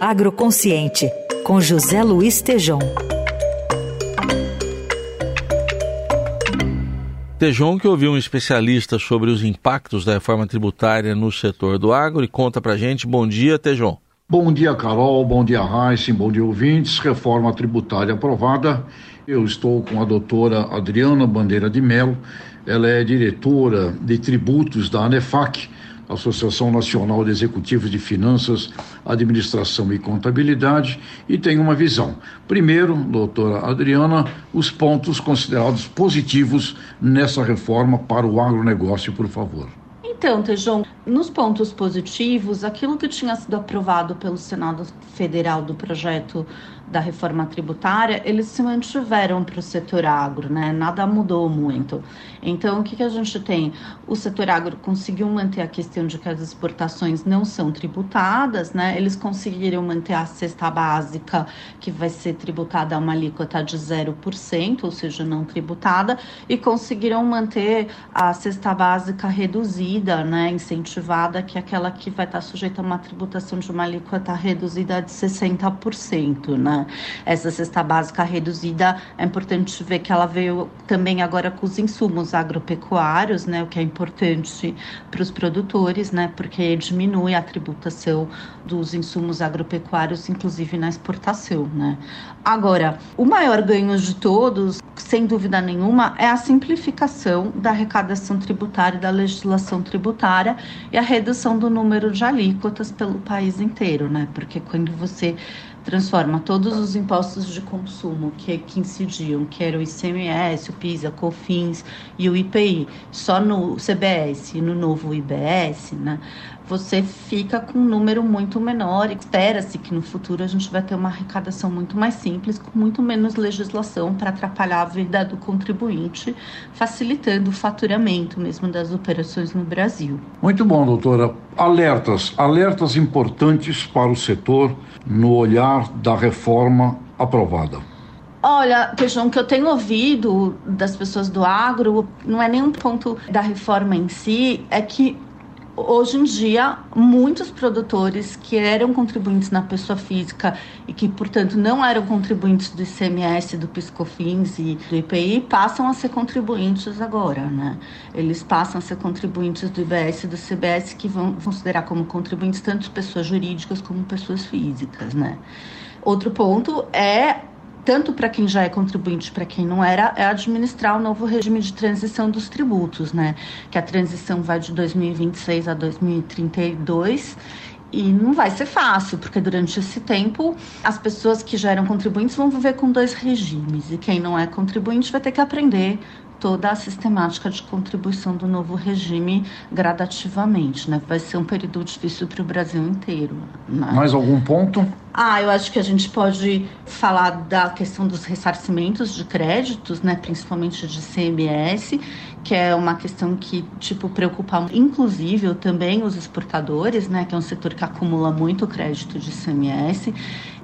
Agroconsciente, com José Luiz Tejom. Tejon, que ouviu um especialista sobre os impactos da reforma tributária no setor do agro e conta pra gente. Bom dia, Tejon. Bom dia, Carol. Bom dia, Heisen. Bom dia, ouvintes. Reforma tributária aprovada. Eu estou com a doutora Adriana Bandeira de Mello. Ela é diretora de tributos da ANEFAC, Associação Nacional de Executivos de Finanças, Administração e Contabilidade, e tem uma visão. Primeiro, doutora Adriana, os pontos considerados positivos nessa reforma para o agronegócio, por favor. Então, Tejon, nos pontos positivos, aquilo que tinha sido aprovado pelo Senado Federal do projeto da reforma tributária, eles se mantiveram para o setor agro, né? Nada mudou muito. Então, o que, que a gente tem? O setor agro conseguiu manter a questão de que as exportações não são tributadas, né? Eles conseguiram manter a cesta básica, que vai ser tributada a uma alíquota de 0%, ou seja, não tributada, e conseguiram manter a cesta básica reduzida, né? Incentivada, que é aquela que vai estar sujeita a uma tributação de uma alíquota reduzida de 60%, né? Essa cesta básica reduzida, é importante ver que ela veio também agora com os insumos agropecuários, né, o que é importante para os produtores, né, porque diminui a tributação dos insumos agropecuários, inclusive na exportação, né. Agora, o maior ganho de todos, sem dúvida nenhuma, é a simplificação da arrecadação tributária e da legislação tributária e a redução do número de alíquotas pelo país inteiro, né? Porque quando você transforma todos os impostos de consumo que, que incidiam, que era o ICMS, o PIS, a COFINS e o IPI, só no CBS e no novo IBS, né? Você fica com um número muito menor e espera-se que no futuro a gente vai ter uma arrecadação muito mais simples, com muito menos legislação para atrapalhar a vida do contribuinte, facilitando o faturamento mesmo das operações no Brasil. Muito bom, doutora. Alertas, alertas importantes para o setor no olhar da reforma aprovada. Olha, Pejão, que eu tenho ouvido das pessoas do agro, não é nenhum ponto da reforma em si, é que hoje em dia, muitos produtores que eram contribuintes na pessoa física e que, portanto, não eram contribuintes do ICMS, do PiscoFins e do IPI, passam a ser contribuintes agora, né? Eles passam a ser contribuintes do IBS e do CBS, que vão considerar como contribuintes tanto pessoas jurídicas como pessoas físicas, né? Outro ponto é tanto para quem já é contribuinte para quem não era, é administrar o novo regime de transição dos tributos, né? Que a transição vai de 2026 a 2032 e não vai ser fácil, porque durante esse tempo as pessoas que já eram contribuintes vão viver com dois regimes e quem não é contribuinte vai ter que aprender toda a sistemática de contribuição do novo regime gradativamente, né? Vai ser um período difícil para o Brasil inteiro. Né? Mais algum ponto? Ah, eu acho que a gente pode falar da questão dos ressarcimentos de créditos, né, principalmente de CMS, que é uma questão que tipo preocupa inclusive também os exportadores, né, que é um setor que acumula muito crédito de CMS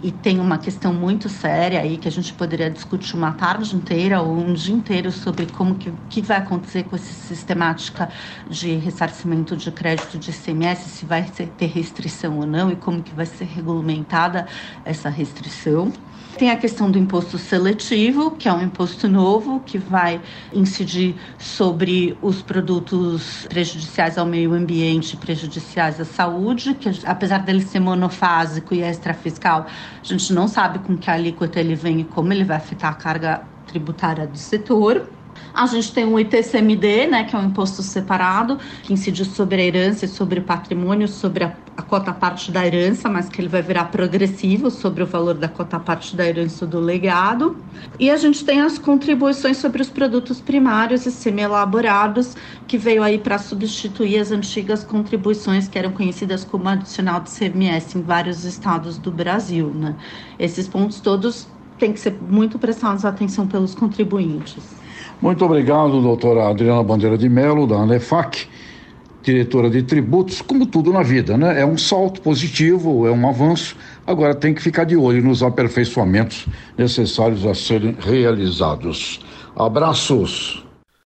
e tem uma questão muito séria aí que a gente poderia discutir uma tarde inteira ou um dia inteiro sobre como que, que vai acontecer com essa sistemática de ressarcimento de crédito de CMS, se vai ter restrição ou não e como que vai ser regulamentada essa restrição. Tem a questão do imposto seletivo, que é um imposto novo que vai incidir sobre os produtos prejudiciais ao meio ambiente, prejudiciais à saúde, que apesar dele ser monofásico e extrafiscal, a gente não sabe com que alíquota ele vem e como ele vai afetar a carga tributária do setor. A gente tem o ITCMD, né, que é um imposto separado, que incide sobre a herança e sobre o patrimônio, sobre a, a cota parte da herança, mas que ele vai virar progressivo sobre o valor da cota parte da herança do legado. E a gente tem as contribuições sobre os produtos primários e semi-elaborados, que veio aí para substituir as antigas contribuições que eram conhecidas como adicional de CMS em vários estados do Brasil, né? Esses pontos todos têm que ser muito prestados atenção pelos contribuintes. Muito obrigado, doutora Adriana Bandeira de Mello, da ANEFAC, diretora de tributos, como tudo na vida, né? É um salto positivo, é um avanço. Agora tem que ficar de olho nos aperfeiçoamentos necessários a serem realizados. Abraços.